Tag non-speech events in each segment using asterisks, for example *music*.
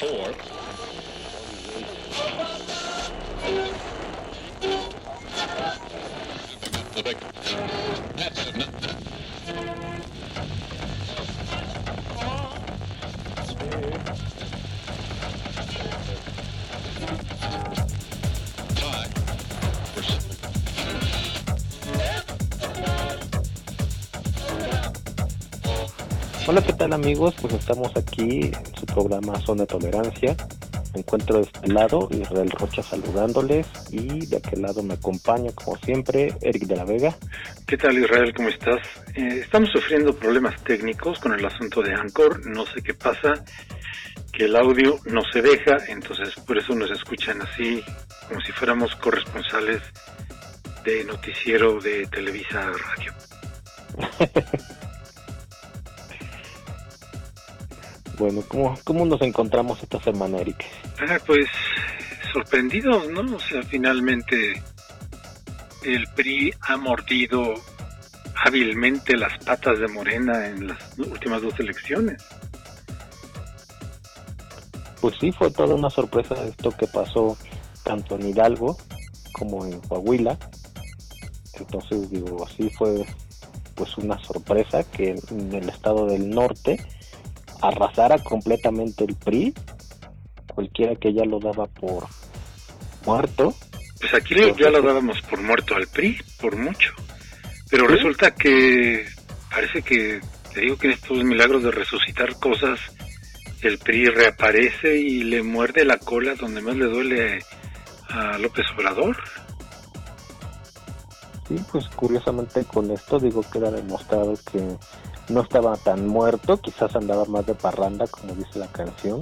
four. That's enough. Hola, ¿qué tal amigos? Pues estamos aquí en su programa Zona Tolerancia. Me encuentro de este lado, Israel Rocha saludándoles y de aquel lado me acompaña como siempre Eric de la Vega. ¿Qué tal Israel? ¿Cómo estás? Eh, estamos sufriendo problemas técnicos con el asunto de Anchor, no sé qué pasa, que el audio no se deja, entonces por eso nos escuchan así, como si fuéramos corresponsales de noticiero de Televisa Radio. *laughs* Bueno, ¿cómo, ¿cómo nos encontramos esta semana, Eric? Ah, pues sorprendidos, ¿no? O sea, finalmente el PRI ha mordido hábilmente las patas de Morena en las últimas dos elecciones. Pues sí, fue toda una sorpresa esto que pasó tanto en Hidalgo como en Coahuila. Entonces, digo, así fue pues una sorpresa que en el estado del norte arrasara completamente el PRI, cualquiera que ya lo daba por muerto. Pues aquí ya lo dábamos por muerto al PRI, por mucho. Pero resulta que parece que, te digo que en estos milagros de resucitar cosas, el PRI reaparece y le muerde la cola donde más le duele a López Obrador. Sí, pues curiosamente con esto digo que era demostrado que no estaba tan muerto, quizás andaba más de parranda, como dice la canción,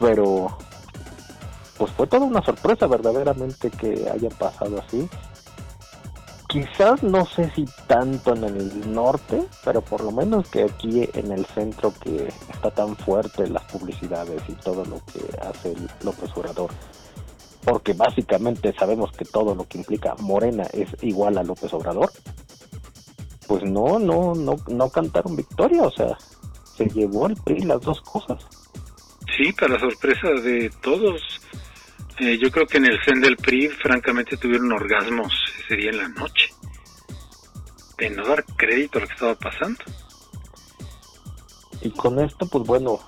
pero pues fue toda una sorpresa verdaderamente que haya pasado así. Quizás no sé si tanto en el norte, pero por lo menos que aquí en el centro que está tan fuerte las publicidades y todo lo que hace López Obrador. Porque básicamente sabemos que todo lo que implica Morena es igual a López Obrador pues no, no, no, no cantaron victoria, o sea, se llevó al PRI las dos cosas. Sí, para sorpresa de todos. Eh, yo creo que en el CEN del PRI, francamente, tuvieron orgasmos ese día en la noche. De no dar crédito a lo que estaba pasando. Y con esto, pues bueno,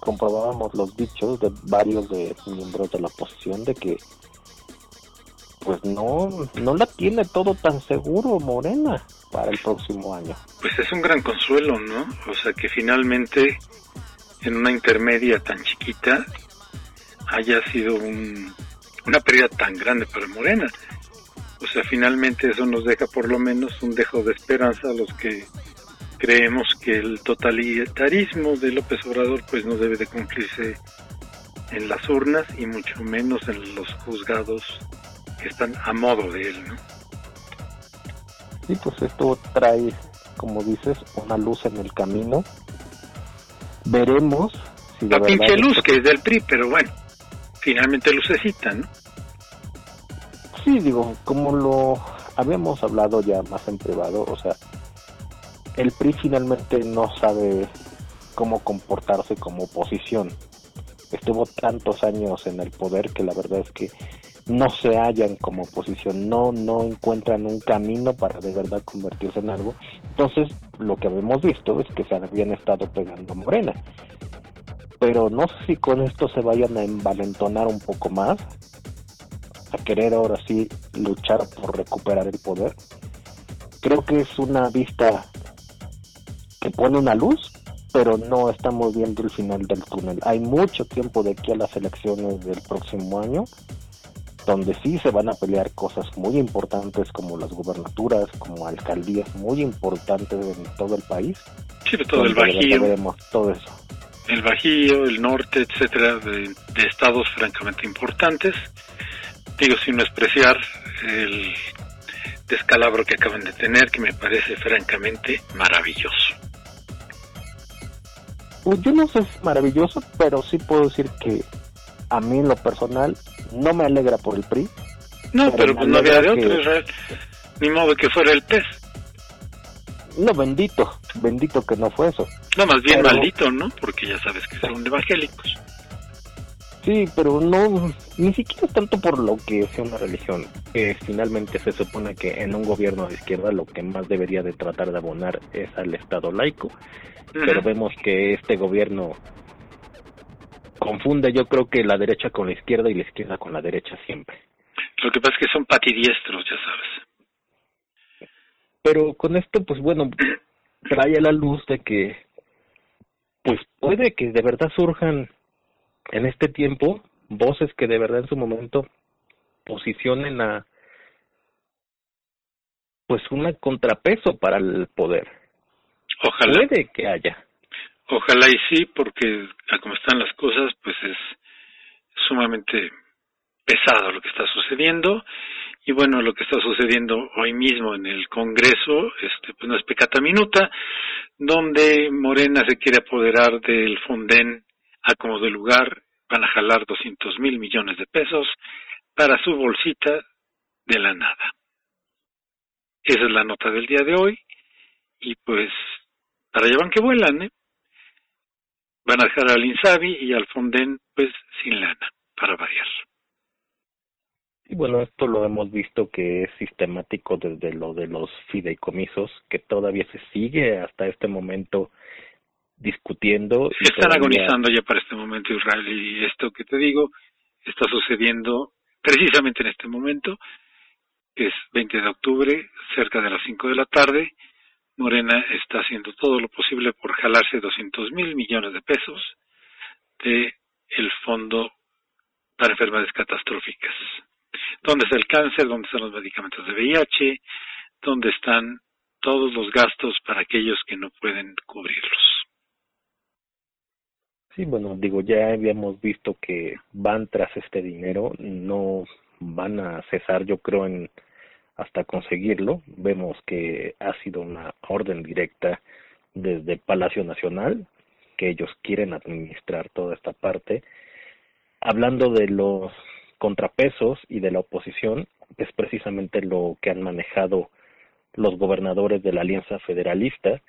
comprobábamos los dichos de varios de miembros de la oposición de que pues no, no la tiene todo tan seguro Morena para el próximo año. Pues es un gran consuelo, ¿no? O sea, que finalmente en una intermedia tan chiquita haya sido un, una pérdida tan grande para Morena. O sea, finalmente eso nos deja por lo menos un dejo de esperanza a los que creemos que el totalitarismo de López Obrador pues no debe de cumplirse en las urnas y mucho menos en los juzgados que están a modo de él, ¿no? Sí, pues esto trae, como dices, una luz en el camino. Veremos si La pinche luz que es del PRI, pero bueno, finalmente lucecita, ¿no? Sí, digo, como lo habíamos hablado ya más en privado, o sea, el PRI finalmente no sabe cómo comportarse como oposición. Estuvo tantos años en el poder que la verdad es que no se hallan como oposición, no, no encuentran un camino para de verdad convertirse en algo. Entonces, lo que habíamos visto es que se habían estado pegando Morena. Pero no sé si con esto se vayan a envalentonar un poco más, a querer ahora sí luchar por recuperar el poder. Creo que es una vista que pone una luz, pero no estamos viendo el final del túnel. Hay mucho tiempo de aquí a las elecciones del próximo año donde sí se van a pelear cosas muy importantes como las gubernaturas, como alcaldías muy importantes en todo el país. Sí, todo el Bajío. Veremos todo eso. El Bajío, el norte, etcétera, de, estados francamente importantes. Digo, sin despreciar el descalabro que acaban de tener, que me parece francamente maravilloso. Pues yo no sé si es maravilloso, pero sí puedo decir que a mí en lo personal no me alegra por el PRI. No, pero, pues no había de otro, Israel. Ni modo que fuera el pez. No, bendito, bendito que no fue eso. No, más bien maldito, ¿no? Porque ya sabes que son evangélicos. Sí, pero no, ni siquiera tanto por lo que sea una religión. finalmente se supone que en un gobierno de izquierda lo que más debería de tratar de abonar es al Estado laico. Pero vemos que este gobierno confunde yo creo que la derecha con la izquierda y la izquierda con la derecha siempre. Lo que pasa es que son patidiestros, ya sabes. Pero con esto, pues bueno, trae a la luz de que, pues puede que de verdad surjan en este tiempo voces que de verdad en su momento posicionen a, pues un contrapeso para el poder. Ojalá. Puede que haya. Ojalá y sí, porque a como están las cosas, pues es sumamente pesado lo que está sucediendo. Y bueno lo que está sucediendo hoy mismo en el Congreso este pues no es pecata minuta donde Morena se quiere apoderar del Fonden a como de lugar van a jalar 200 mil millones de pesos para su bolsita de la nada. Esa es la nota del día de hoy. Y pues para allá van que vuelan ¿eh? Van a dejar al Insabi y al Fonden pues sin lana para variar y bueno, esto lo hemos visto que es sistemático desde lo de los fideicomisos, que todavía se sigue hasta este momento discutiendo. Se están agonizando ya para este momento, Israel, y esto que te digo está sucediendo precisamente en este momento, que es 20 de octubre, cerca de las 5 de la tarde. Morena está haciendo todo lo posible por jalarse 200 mil millones de pesos de el Fondo para Enfermedades Catastróficas. Dónde está el cáncer, dónde están los medicamentos de VIH, dónde están todos los gastos para aquellos que no pueden cubrirlos. Sí, bueno, digo, ya habíamos visto que van tras este dinero, no van a cesar, yo creo, en hasta conseguirlo. Vemos que ha sido una orden directa desde Palacio Nacional, que ellos quieren administrar toda esta parte. Hablando de los contrapesos y de la oposición es precisamente lo que han manejado los gobernadores de la Alianza Federalista,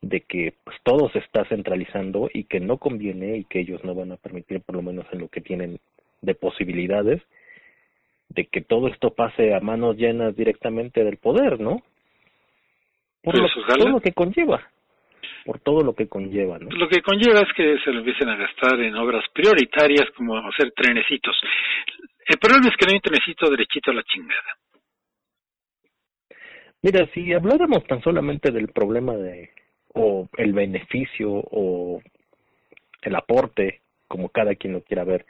de que pues todo se está centralizando y que no conviene y que ellos no van a permitir, por lo menos en lo que tienen de posibilidades, de que todo esto pase a manos llenas directamente del poder, ¿no? Por pues todo lo que conlleva, por todo lo que conlleva, ¿no? Lo que conlleva es que se lo empiecen a gastar en obras prioritarias como hacer trenecitos. El problema es que no hay un trenecito derechito a la chingada. Mira, si habláramos tan solamente del problema de, o el beneficio, o el aporte, como cada quien lo quiera ver,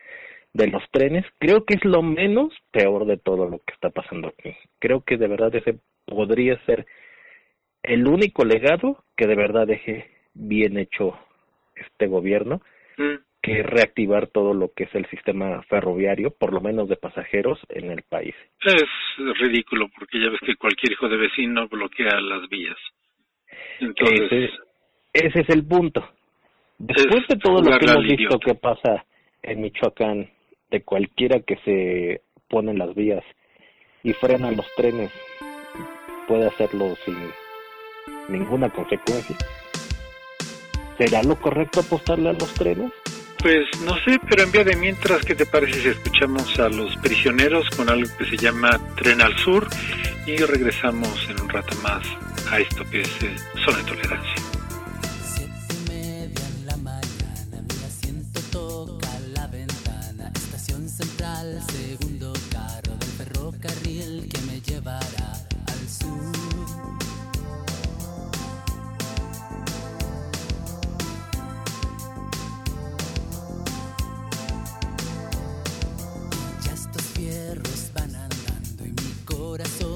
de los trenes, creo que es lo menos peor de todo lo que está pasando aquí. Creo que de verdad ese podría ser el único legado que de verdad deje bien hecho este gobierno. Mm que reactivar todo lo que es el sistema ferroviario, por lo menos de pasajeros, en el país. Es ridículo, porque ya ves que cualquier hijo de vecino bloquea las vías. Entonces, ese, es el punto. Después de todo lo que hemos visto que pasa en Michoacán, de cualquiera que se pone en las vías y frena los trenes, puede hacerlo sin ninguna consecuencia. ¿Será lo correcto apostarle a los trenes? Pues no sé, pero en vía de mientras, ¿qué te parece si escuchamos a los prisioneros con algo que se llama Tren al Sur y regresamos en un rato más a esto que es eh, Zona de Tolerancia? corazón.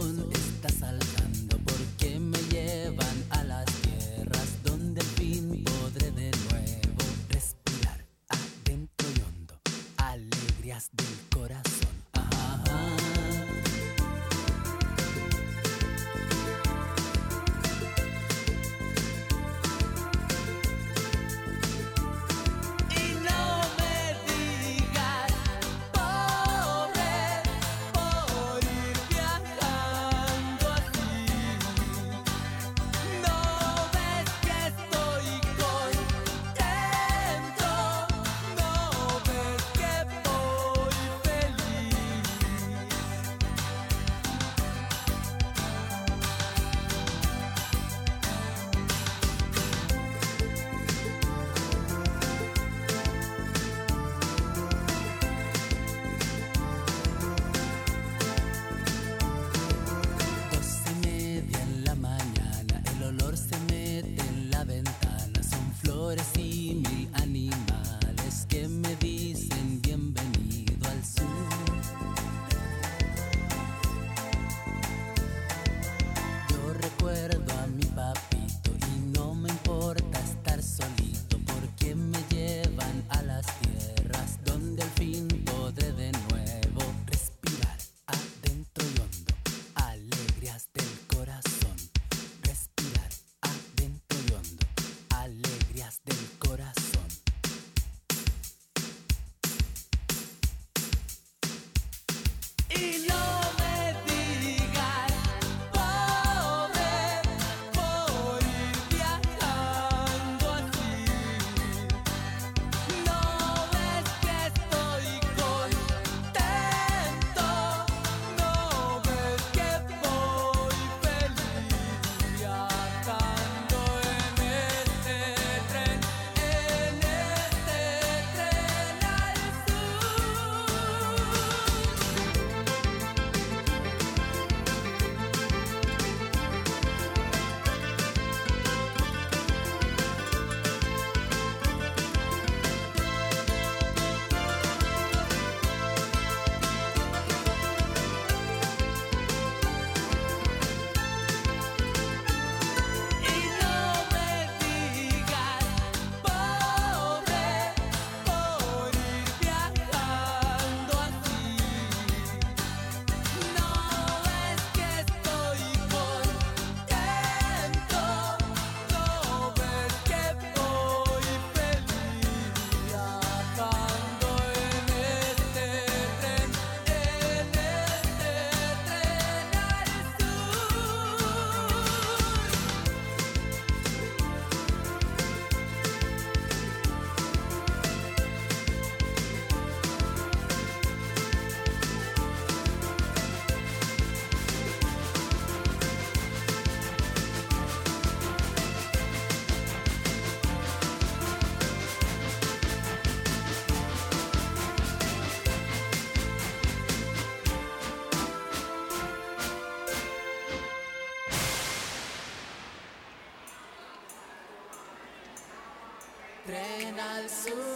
Jesus.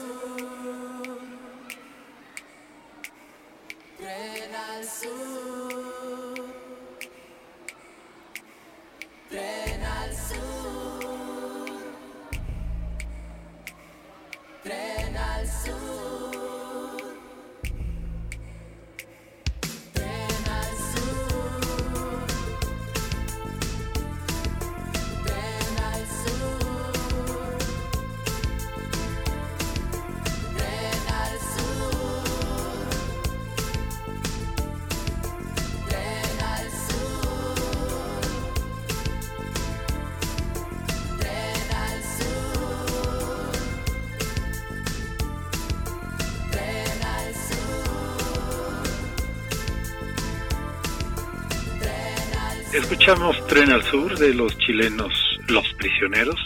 Escuchamos Tren al Sur de los chilenos Los Prisioneros,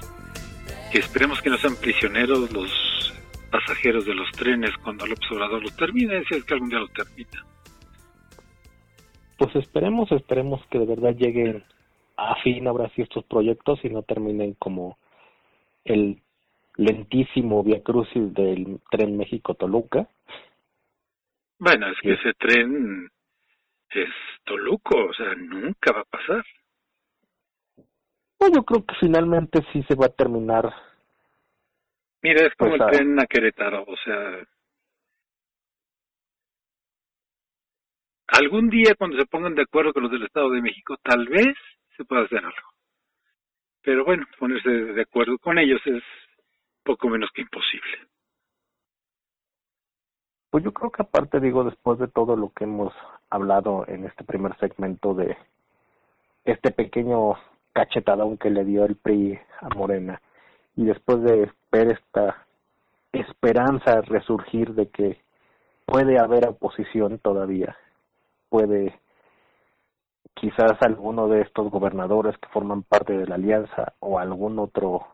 que esperemos que no sean prisioneros los pasajeros de los trenes cuando López Obrador los termine, si es que algún día lo termina. Pues esperemos, esperemos que de verdad lleguen a fin ahora sí estos proyectos y no terminen como el lentísimo via crucis del tren México-Toluca. Bueno, es que ese tren es Toluco, o sea, nunca va a pasar. No, yo creo que finalmente sí se va a terminar. Mira, es como pues, el tren a Querétaro, o sea, algún día cuando se pongan de acuerdo con los del Estado de México, tal vez se pueda hacer algo. Pero bueno, ponerse de acuerdo con ellos es poco menos que imposible. Pues yo creo que aparte, digo, después de todo lo que hemos hablado en este primer segmento de este pequeño cachetadón que le dio el PRI a Morena, y después de ver esta esperanza resurgir de que puede haber oposición todavía, puede quizás alguno de estos gobernadores que forman parte de la alianza o algún otro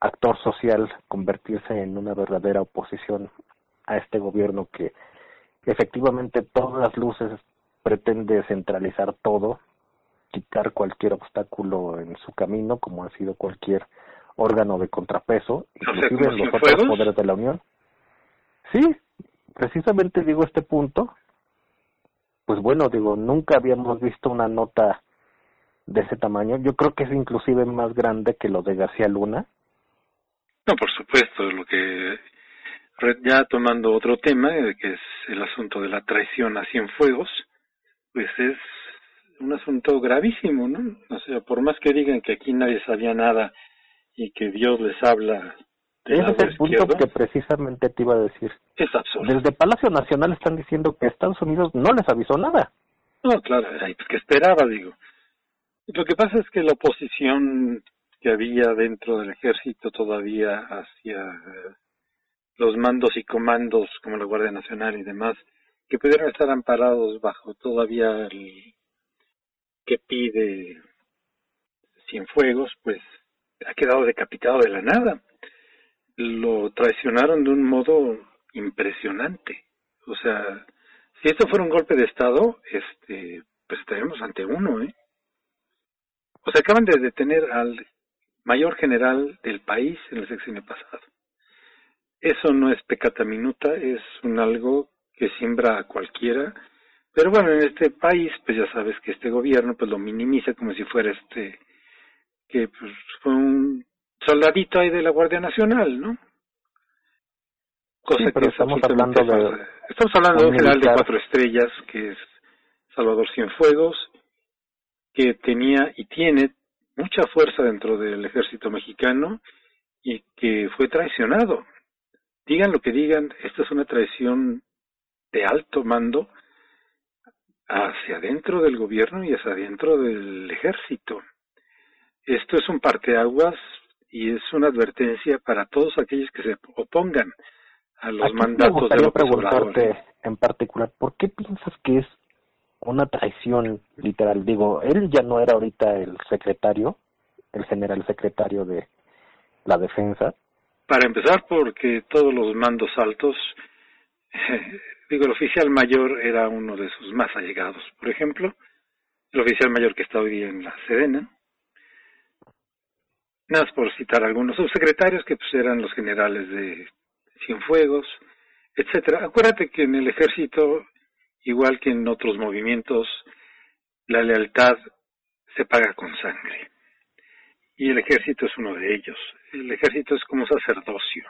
actor social convertirse en una verdadera oposición a este gobierno que efectivamente todas las luces pretende centralizar todo, quitar cualquier obstáculo en su camino, como ha sido cualquier órgano de contrapeso, inclusive en los otros poderes de la Unión. Sí, precisamente digo este punto, pues bueno, digo, nunca habíamos visto una nota de ese tamaño. Yo creo que es inclusive más grande que lo de García Luna. No, por supuesto, lo que ya tomando otro tema, eh, que es el asunto de la traición a Cienfuegos, pues es un asunto gravísimo, ¿no? O sea, por más que digan que aquí nadie sabía nada y que Dios les habla ese es el punto que precisamente te iba a decir. Es absurdo. Desde Palacio Nacional están diciendo que Estados Unidos no les avisó nada. No, claro, pues que esperaba, digo. Lo que pasa es que la oposición que había dentro del ejército todavía hacia los mandos y comandos como la Guardia Nacional y demás, que pudieran estar amparados bajo todavía el que pide Cienfuegos, pues ha quedado decapitado de la nada. Lo traicionaron de un modo impresionante. O sea, si esto fuera un golpe de Estado, este, pues estaríamos ante uno, ¿eh? O sea, acaban de detener al mayor general del país en el sexenio pasado. Eso no es pecata minuta, es un algo que siembra a cualquiera. Pero bueno, en este país, pues ya sabes que este gobierno pues lo minimiza como si fuera este, que pues fue un soldadito ahí de la Guardia Nacional, ¿no? Cosa que estamos hablando de... Estamos hablando de un general de cuatro estrellas, que es Salvador Cienfuegos, que tenía y tiene mucha fuerza dentro del ejército mexicano y que fue traicionado digan lo que digan, esta es una traición de alto mando hacia adentro del gobierno y hacia adentro del ejército. Esto es un parteaguas y es una advertencia para todos aquellos que se opongan a los mandatos de preguntarte en particular, ¿por qué piensas que es una traición literal? Digo, él ya no era ahorita el secretario, el general secretario de la defensa, para empezar, porque todos los mandos altos, *laughs* digo, el oficial mayor era uno de sus más allegados. Por ejemplo, el oficial mayor que está hoy en la Sedena, Nada más por citar algunos subsecretarios que pues eran los generales de Cienfuegos, etcétera. Acuérdate que en el ejército, igual que en otros movimientos, la lealtad se paga con sangre. Y el ejército es uno de ellos. El ejército es como sacerdocio.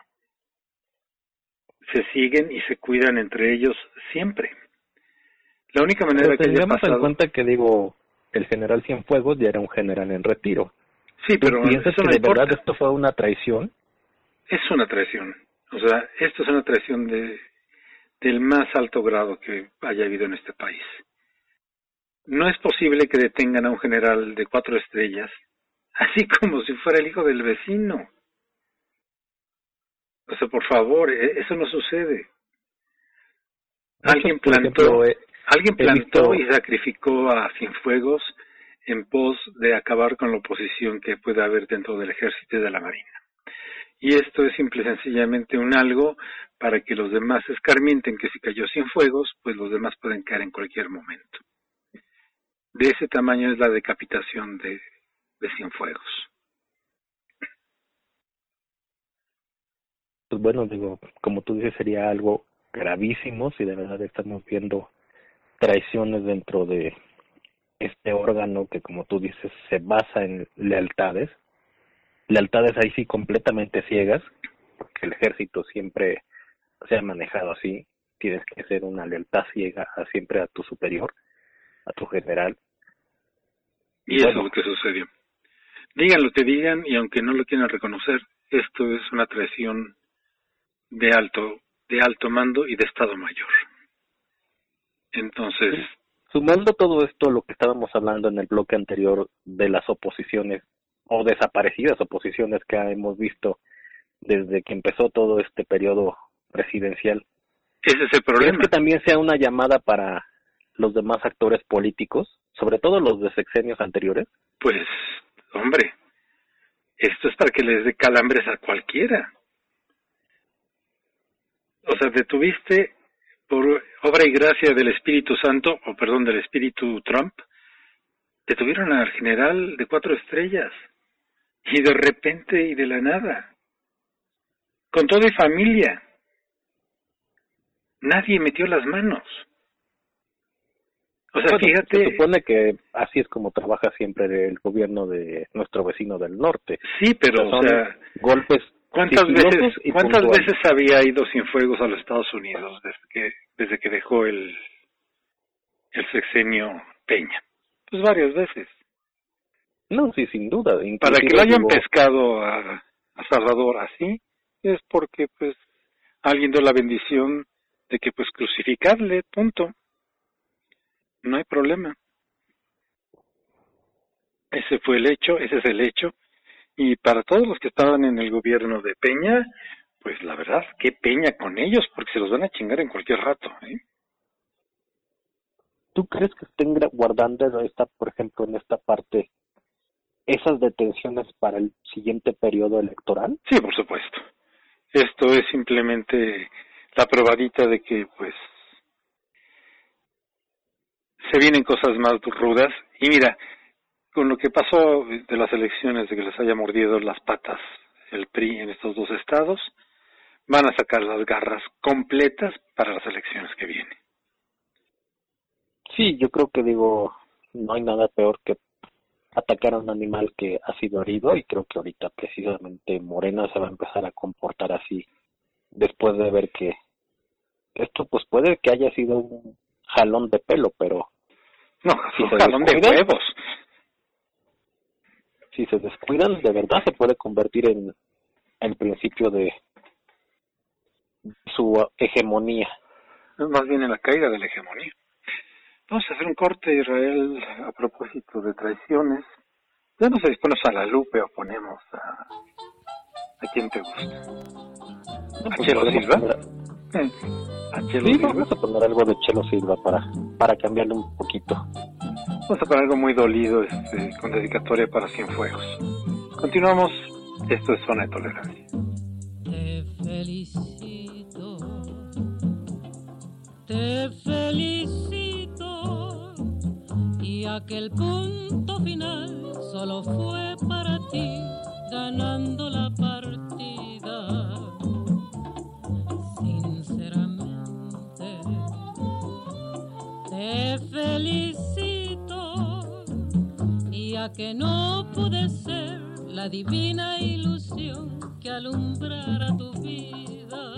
Se siguen y se cuidan entre ellos siempre. La única manera que haya pasado... en cuenta que digo, el general Cienfuegos ya era un general en retiro. Sí, pero piensas que de verdad esto fue una traición? Es una traición. O sea, esto es una traición de, del más alto grado que haya habido en este país. No es posible que detengan a un general de cuatro estrellas, así como si fuera el hijo del vecino. O sea, por favor, e, eso no sucede. Alguien plantó, alguien plantó y sacrificó a Cienfuegos en pos de acabar con la oposición que puede haber dentro del ejército y de la marina. Y esto es simple y sencillamente un algo para que los demás escarmienten que si cayó Cienfuegos, pues los demás pueden caer en cualquier momento. De ese tamaño es la decapitación de, de Cienfuegos. Pues bueno, digo, como tú dices, sería algo gravísimo si de verdad estamos viendo traiciones dentro de este órgano que como tú dices se basa en lealtades, lealtades ahí sí completamente ciegas, porque el ejército siempre se ha manejado así, tienes que ser una lealtad ciega a siempre a tu superior, a tu general. Y, eso es lo que sucedió. Digan lo que digan y aunque no lo quieran reconocer, esto es una traición de alto, de alto mando y de Estado Mayor. Entonces, Sumando todo esto, lo que estábamos hablando en el bloque anterior de las oposiciones o desaparecidas oposiciones que hemos visto desde que empezó todo este periodo presidencial. Ese es el problema. que también sea una llamada para los demás actores políticos, sobre todo los de sexenios anteriores? Pues, hombre, esto es para que les dé calambres a cualquiera. O sea, detuviste por obra y gracia del Espíritu Santo, o perdón, del Espíritu Trump, detuvieron al general de cuatro estrellas. Y de repente y de la nada. Con toda y familia. Nadie metió las manos. O sea, fíjate. Se supone que así es como trabaja siempre el gobierno de nuestro vecino del norte. Sí, pero, o sea, golpes ¿Cuántas veces, ¿cuántas veces había ido sin fuegos a los Estados Unidos desde que, desde que dejó el, el sexenio Peña? Pues varias veces. No, sí, sin duda. Para que lo hayan pescado a, a Salvador así, es porque pues alguien dio la bendición de que pues crucificarle, punto. No hay problema. Ese fue el hecho, ese es el hecho, y para todos los que estaban en el gobierno de Peña, pues la verdad, qué peña con ellos, porque se los van a chingar en cualquier rato. ¿eh? ¿Tú crees que estén guardando esta, por ejemplo, en esta parte, esas detenciones para el siguiente periodo electoral? Sí, por supuesto. Esto es simplemente la probadita de que, pues, se vienen cosas más rudas. Y mira, con lo que pasó de las elecciones, de que les haya mordido las patas el PRI en estos dos estados, van a sacar las garras completas para las elecciones que vienen. Sí, yo creo que digo, no hay nada peor que atacar a un animal que ha sido herido y creo que ahorita precisamente Morena se va a empezar a comportar así después de ver que esto pues puede que haya sido un jalón de pelo, pero no, *laughs* un jalón de huevos si se descuidan, de verdad se puede convertir en el principio de su hegemonía. Más bien en la caída de la hegemonía. Vamos a hacer un corte, Israel, a propósito de traiciones. Ya no se dispones a la lupe o ponemos a... ¿A quién te gusta? ¿A pues Chelo Silva? ¿A Chelo sí, Silva? vamos a poner algo de Chelo Silva para, para cambiarle un poquito. Vamos a poner algo muy dolido este, con dedicatoria para Cienfuegos. Continuamos. Esto es Zona de Tolerancia. Te felicito. Te felicito. Y aquel punto final solo fue para ti ganando la felicito, ya que no pude ser la divina ilusión que alumbrara tu vida.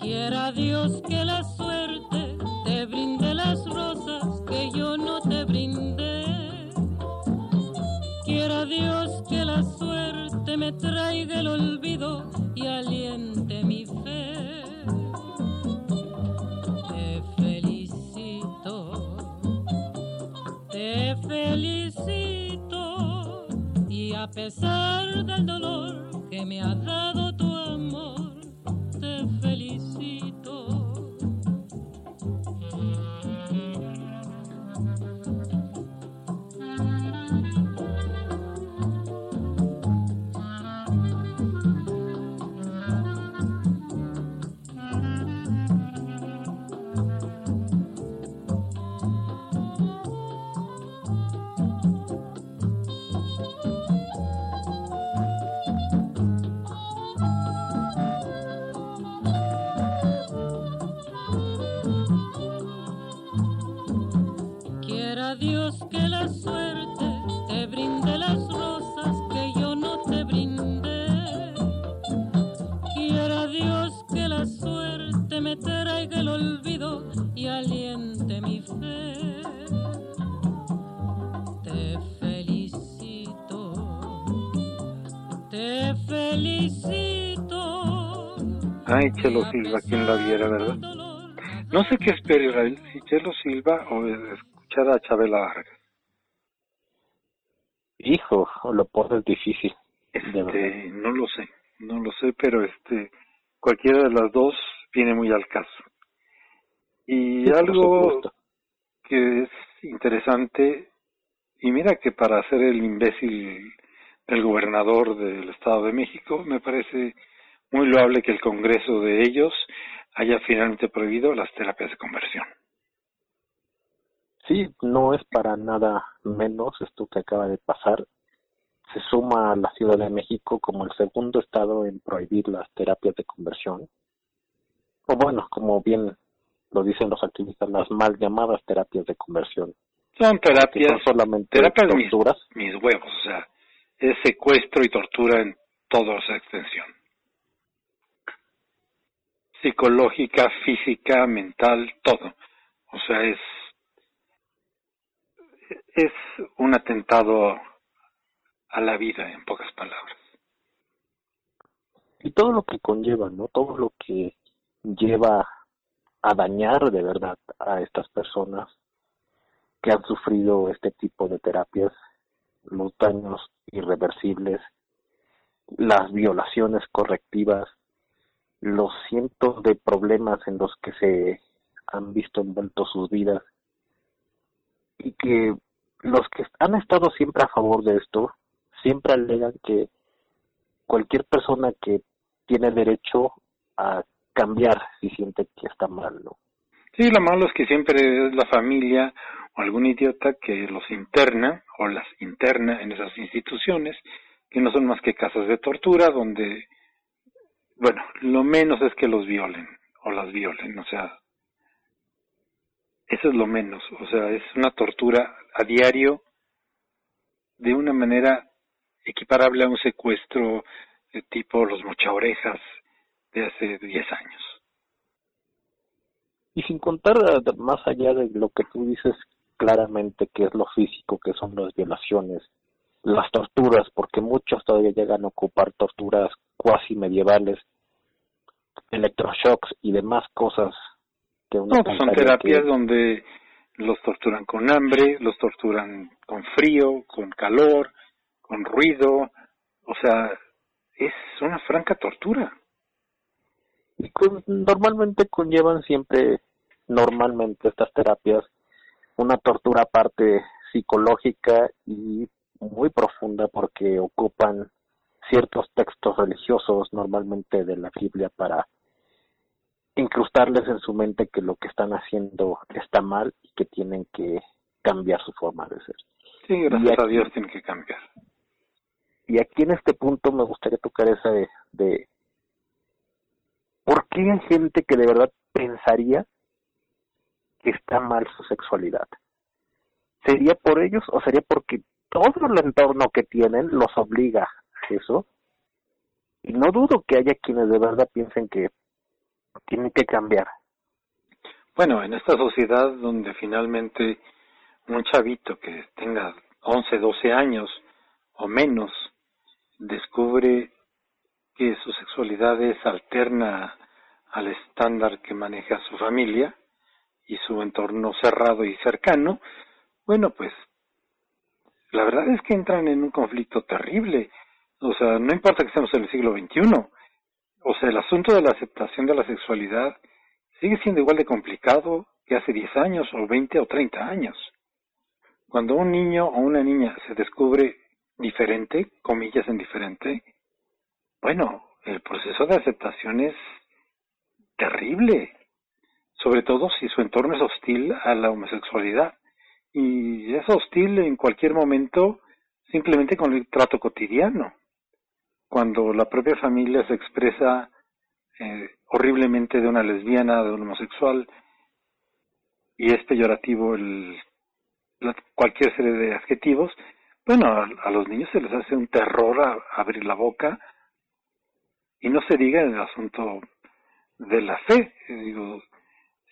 Quiera Dios que la suerte te brinde las rosas que yo no te brindé. Quiera Dios que la suerte me traiga el olvido y aliente mi fe. Felicito. Y a pesar del dolor que me ha dado tu amor, Chelo Silva, quien la viera, ¿verdad? No sé qué espera Israel, si Chelo Silva o escuchar a Chabela Vargas. Hijo, lo pones difícil. Este, no lo sé, no lo sé, pero este, cualquiera de las dos viene muy al caso. Y Sí, algo que es interesante, y mira que para ser el imbécil del gobernador del Estado de México, me parece muy loable que el Congreso de ellos haya finalmente prohibido las terapias de conversión. Sí, no es para nada menos esto que acaba de pasar. Se suma a la Ciudad de México como el segundo estado en prohibir las terapias de conversión. O bueno, como bien lo dicen los activistas, las mal llamadas terapias de conversión, Son terapias, son solamente terapias mis, torturas. mis huevos, o sea, es secuestro y tortura en toda su extensión. Psicológica, física, mental, todo. O sea, es es un atentado a la vida, en pocas palabras. y todo lo que conlleva, ¿no? Todo lo que lleva a dañar de verdad a estas personas que han sufrido este tipo de terapias, los daños irreversibles, las violaciones correctivas, los cientos de problemas en los que se han visto envueltos sus vidas y que los que han estado siempre a favor de esto siempre alegan que cualquier persona que tiene derecho a cambiar si siente que está mal, ¿no? Sí, lo malo es que siempre es la familia o algún idiota que los interna o las interna en esas instituciones que no son más que casas de tortura donde, bueno, lo menos es que los violen o las violen, o sea, eso es lo menos, o sea, es una tortura a diario de una manera equiparable a un secuestro de tipo los mochaorejas de hace 10 años. Y sin contar más allá de lo que tú dices claramente que es lo físico, que son las violaciones, las torturas, porque muchos todavía llegan a ocupar torturas cuasi medievales, electroshocks y demás cosas que uno No, pues son terapias que- donde los torturan con hambre, los torturan con frío, con calor, con ruido, o sea, es una franca tortura. y con- normalmente conllevan siempre, normalmente estas terapias, una tortura aparte psicológica y muy profunda porque ocupan ciertos textos religiosos, normalmente de la Biblia, para incrustarles en su mente que lo que están haciendo está mal y que tienen que cambiar su forma de ser. Sí, gracias Y a aquí- Dios tiene que cambiar. Y aquí en este punto me gustaría tocar esa de, de ¿por qué hay gente que de verdad pensaría que está mal su sexualidad? ¿Sería por ellos o sería porque todo el entorno que tienen los obliga eso? Y no dudo que haya quienes de verdad piensen que tienen que cambiar. Bueno, en esta sociedad donde finalmente un chavito que tenga 11, 12 años o menos descubre que su sexualidad es alterna al estándar que maneja su familia y su entorno cerrado y cercano, bueno, pues la verdad es que entran en un conflicto terrible. O sea, no importa que estemos en el siglo XXI. O sea, el asunto de la aceptación de la sexualidad sigue siendo igual de complicado que hace 10 años o 20 o 30 años. Cuando un niño o una niña se descubre diferente, comillas en diferente, bueno, el proceso de aceptación es terrible, sobre todo si su entorno es hostil a la homosexualidad. Y es hostil en cualquier momento simplemente con el trato cotidiano. Cuando la propia familia se expresa eh, horriblemente de una lesbiana, de un homosexual, y es peyorativo el, cualquier serie de adjetivos, bueno, a, los niños se les hace un terror a, abrir la boca y no se diga el asunto de la fe. Digo,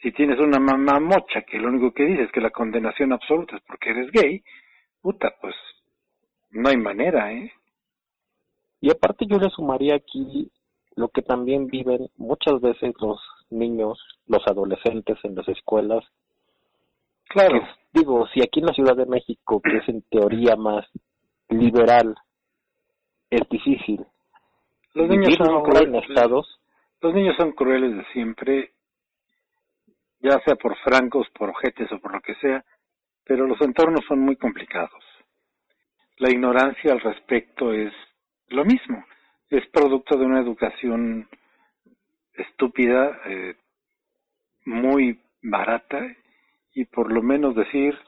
si tienes una mamá mocha que lo único que dice es que la condenación absoluta es porque eres gay, puta, pues no hay manera, ¿eh? Y aparte yo le sumaría aquí lo que también viven muchas veces los niños, los adolescentes en las escuelas. Claro. digo, si aquí en la Ciudad de México, que es en teoría más liberal, es difícil. Los niños son crueles. Estados, los niños son crueles de siempre, ya sea por francos, por ojetes o por lo que sea, pero los entornos son muy complicados. La ignorancia al respecto es lo mismo, es producto de una educación estúpida, eh, muy barata y por lo menos decir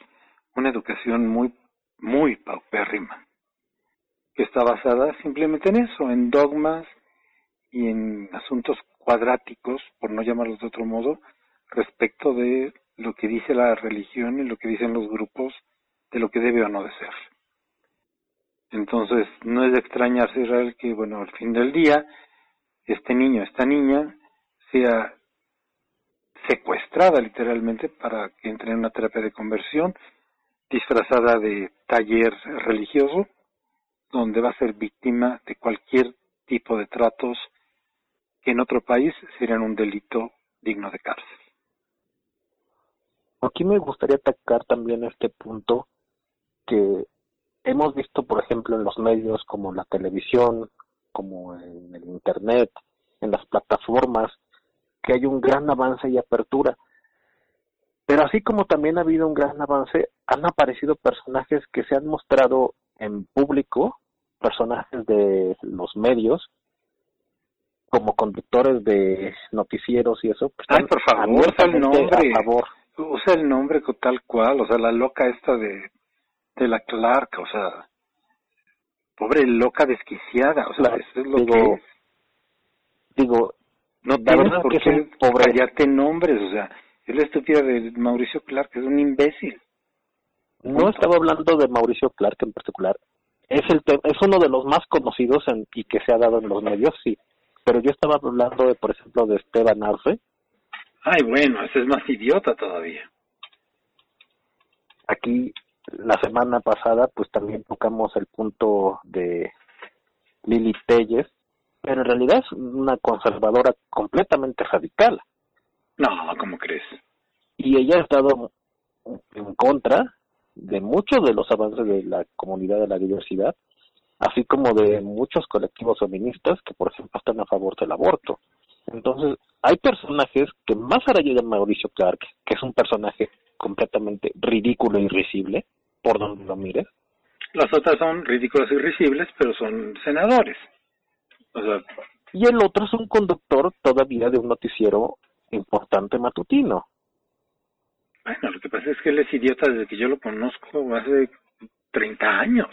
una educación muy, muy paupérrima, que está basada simplemente en eso, en dogmas y en asuntos cuadráticos, por no llamarlos de otro modo, respecto de lo que dice la religión y lo que dicen los grupos de lo que debe o no de ser. Entonces, no es de extrañarse, Israel, que, bueno, al fin del día, este niño, esta niña, sea secuestrada literalmente para que entre en una terapia de conversión, disfrazada de taller religioso, donde va a ser víctima de cualquier tipo de tratos que en otro país serían un delito digno de cárcel. Aquí me gustaría atacar también este punto que hemos visto, por ejemplo, en los medios como la televisión, como en el Internet, en las plataformas, que hay un gran avance y apertura. Pero así como también ha habido un gran avance, han aparecido personajes que se han mostrado en público, personajes de los medios, como conductores de noticieros y eso. Pues Ay, por favor, usa el nombre. Usa el nombre tal cual, o sea, la loca esta de de la Clark, o sea, pobre loca desquiciada, o sea, eso es lo digo, que es. Digo, no tienes por qué callarte nombres, o sea, es la estúpida de Mauricio Clark, es un imbécil. No estaba hablando de Mauricio Clark en particular. Es el es uno de los más conocidos en, y que se ha dado en los medios, sí. Pero yo estaba hablando de, por ejemplo, de Esteban Arce. Ay, bueno, ese es más idiota todavía. Aquí la semana pasada pues también tocamos el punto de Lili Telles, pero en realidad es una conservadora completamente radical. No, ¿cómo crees? Y ella ha estado en contra de muchos de los avances de la comunidad de la diversidad, así como de muchos colectivos feministas que, por ejemplo, están a favor del aborto. Entonces, hay personajes que más allá de Mauricio Clark, que es un personaje completamente ridículo y risible, por donde lo mires. Las otras son ridículas y risibles, pero son senadores. O sea, y el otro es un conductor todavía de un noticiero importante matutino. Bueno, lo que pasa es que él es idiota desde que yo lo conozco hace 30 años.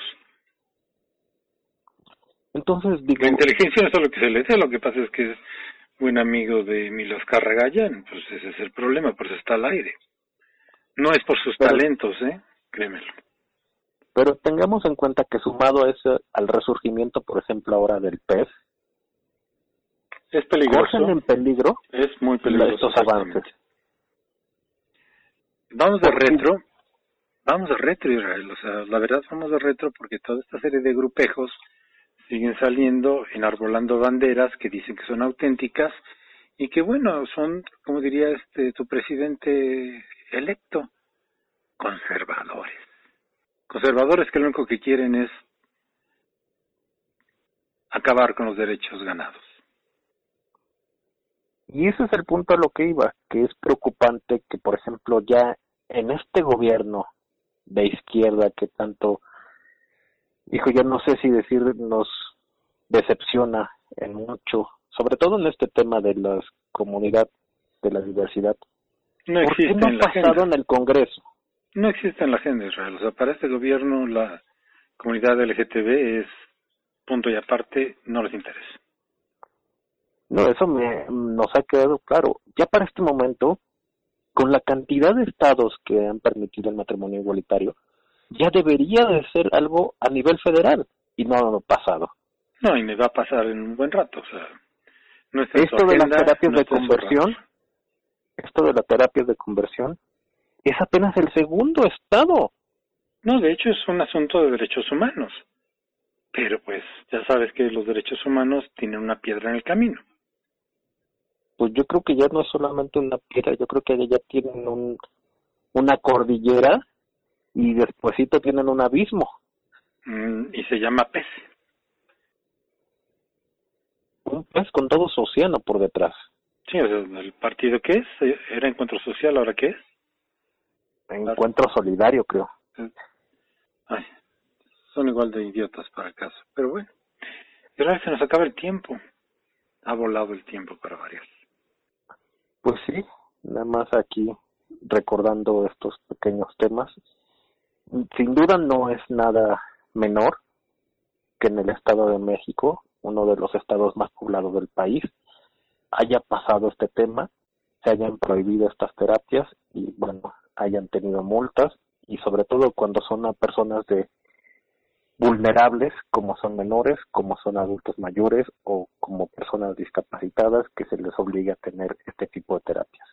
Entonces, digo... La inteligencia no es lo que se le dé, lo que pasa es que es buen amigo de Milos Carragallán, pues ese es el problema, por eso está al aire. No es por sus talentos, ¿eh? Créemelo. Pero tengamos en cuenta que sumado a ese, al resurgimiento, por ejemplo, ahora del pez, es peligroso. en peligro es muy peligroso estos avances. Vamos de retro, vamos de retro, Israel. O sea, la verdad vamos de retro porque toda esta serie de grupejos siguen saliendo enarbolando banderas que dicen que son auténticas y que bueno, son, como diría este tu presidente electo, conservadores. Conservadores que lo único que quieren es acabar con los derechos ganados. Y ese es el punto a lo que iba, que es preocupante que, por ejemplo, ya en este gobierno de izquierda que tanto, dijo, yo no sé si decir nos decepciona en mucho, sobre todo en este tema de la comunidad, de la diversidad. No existe ¿Por qué no ha pasado en el Congreso? No existe en la agenda Israel. O sea, para este gobierno la comunidad LGTB es punto y aparte, no les interesa. No, eso me, nos ha quedado claro. Ya para este momento, con la cantidad de estados que han permitido el matrimonio igualitario, ya debería de ser algo a nivel federal y no ha pasado. No, y me va a pasar en un buen rato. O sea, no esto de las terapias de conversión, esto de las terapias de conversión, es apenas el segundo estado. No, de hecho es un asunto de derechos humanos. Pero pues ya sabes que los derechos humanos tienen una piedra en el camino pues yo creo que ya no es solamente una piedra, yo creo que ya tienen un, una cordillera y despuesito tienen un abismo. Mm, y se llama pez. Un pez con todo su océano por detrás. Sí, o sea, el partido que es, era Encuentro Social, ¿ahora qué es? Encuentro Solidario, creo. Ay, son igual de idiotas para acaso. Pero bueno, ahora se nos acaba el tiempo. Ha volado el tiempo para variar. Pues sí, nada más aquí recordando estos pequeños temas. Sin duda no es nada menor que en el Estado de México, uno de los estados más poblados del país, haya pasado este tema, se hayan prohibido estas terapias y bueno, hayan tenido multas y sobre todo cuando son a personas de vulnerables como son menores, como son adultos mayores o como personas discapacitadas que se les obliga a tener este tipo de terapias.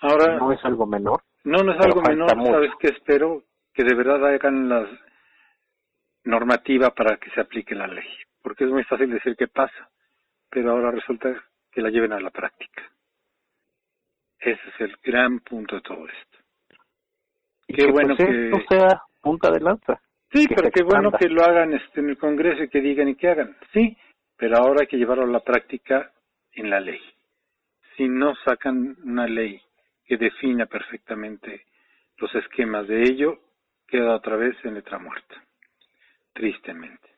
Ahora no es algo menor. No, no es algo menor, sabes que espero que de verdad hagan la normativa para que se aplique la ley, porque es muy fácil decir que pasa, pero ahora resulta que la lleven a la práctica. Ese es el gran punto de todo esto. Y Qué bueno pues, que esto sea punta de lanza Sí, pero qué bueno que lo hagan este, en el Congreso y que digan y que hagan. Sí, pero ahora hay que llevarlo a la práctica en la ley. Si no sacan una ley que defina perfectamente los esquemas de ello, queda otra vez en letra muerta. Tristemente.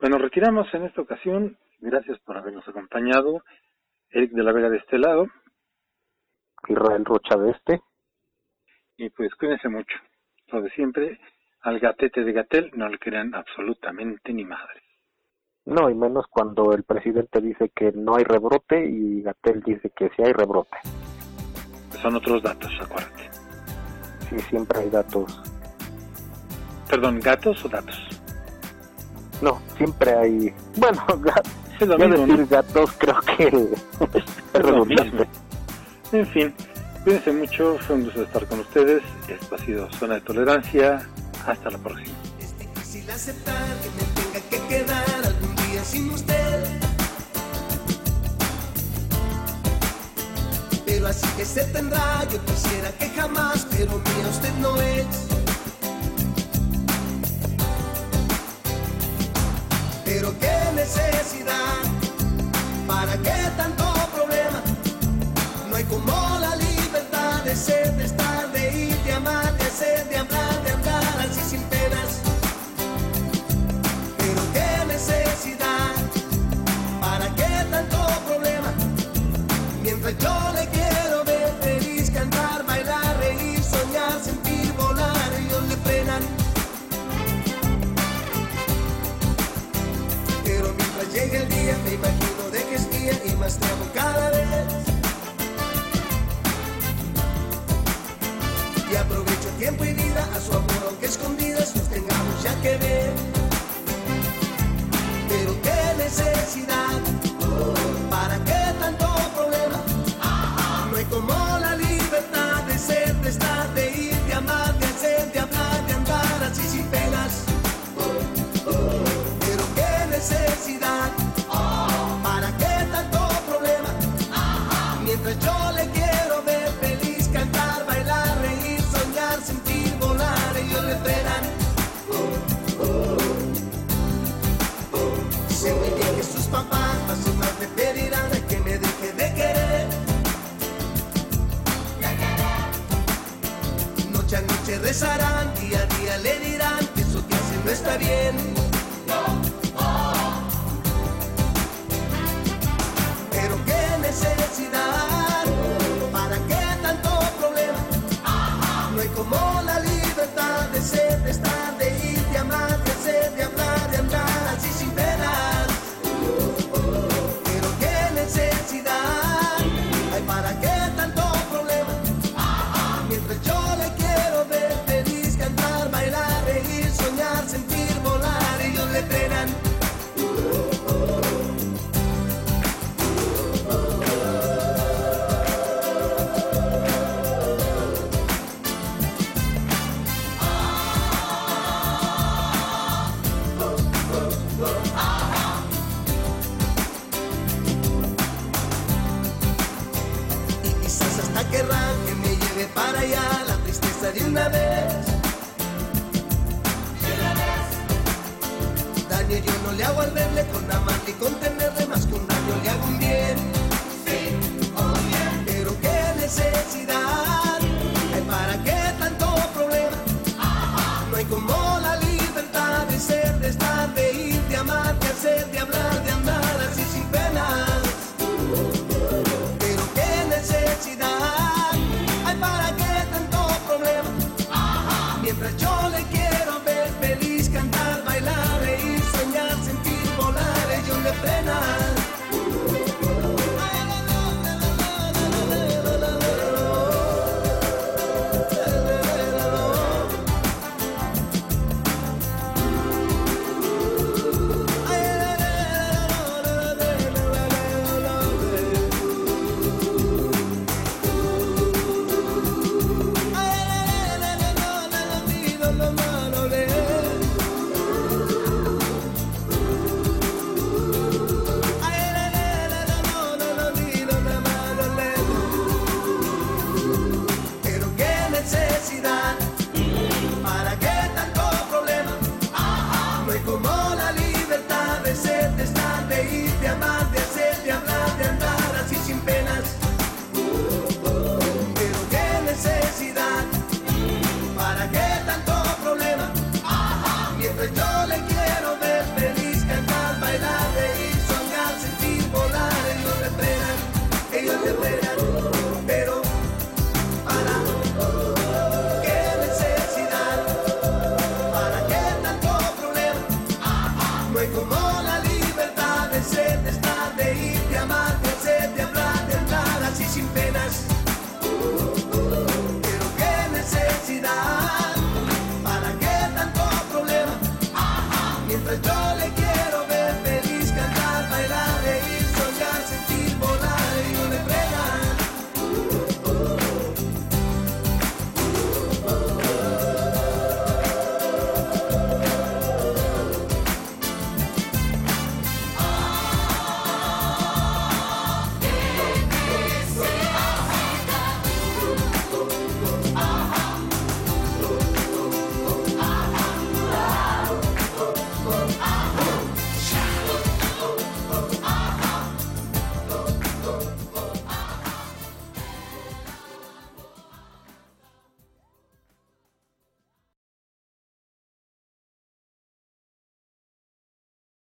Bueno, retiramos en esta ocasión. Gracias por habernos acompañado. Eric de la Vega de este lado. Israel Rocha de este. Y pues cuídense mucho. Lo de siempre al gatete de Gatel no le crean absolutamente ni madre. No, y menos cuando el presidente dice que no hay rebrote y Gatel dice que sí hay rebrote. Son otros datos, acuérdate. Sí, siempre hay datos. Perdón, ¿gatos o datos? No, siempre hay... Bueno, *laughs* es lo mismo, decir gatos creo que *laughs* es, lo mismo. En fin, cuídense mucho, fue un gusto estar con ustedes. Esto ha sido Zona de Tolerancia. Hasta la próxima. Es difícil aceptar que me tenga que quedar algún día sin usted. Pero así que se tendrá, yo quisiera que jamás, pero mía usted no es. Que sus papás más y más pedirán que me deje de querer. Noche a noche rezarán, día a día le dirán que eso que hace no está bien. Pero qué necesidad. una. Y yo no le hago al verle con la mano y con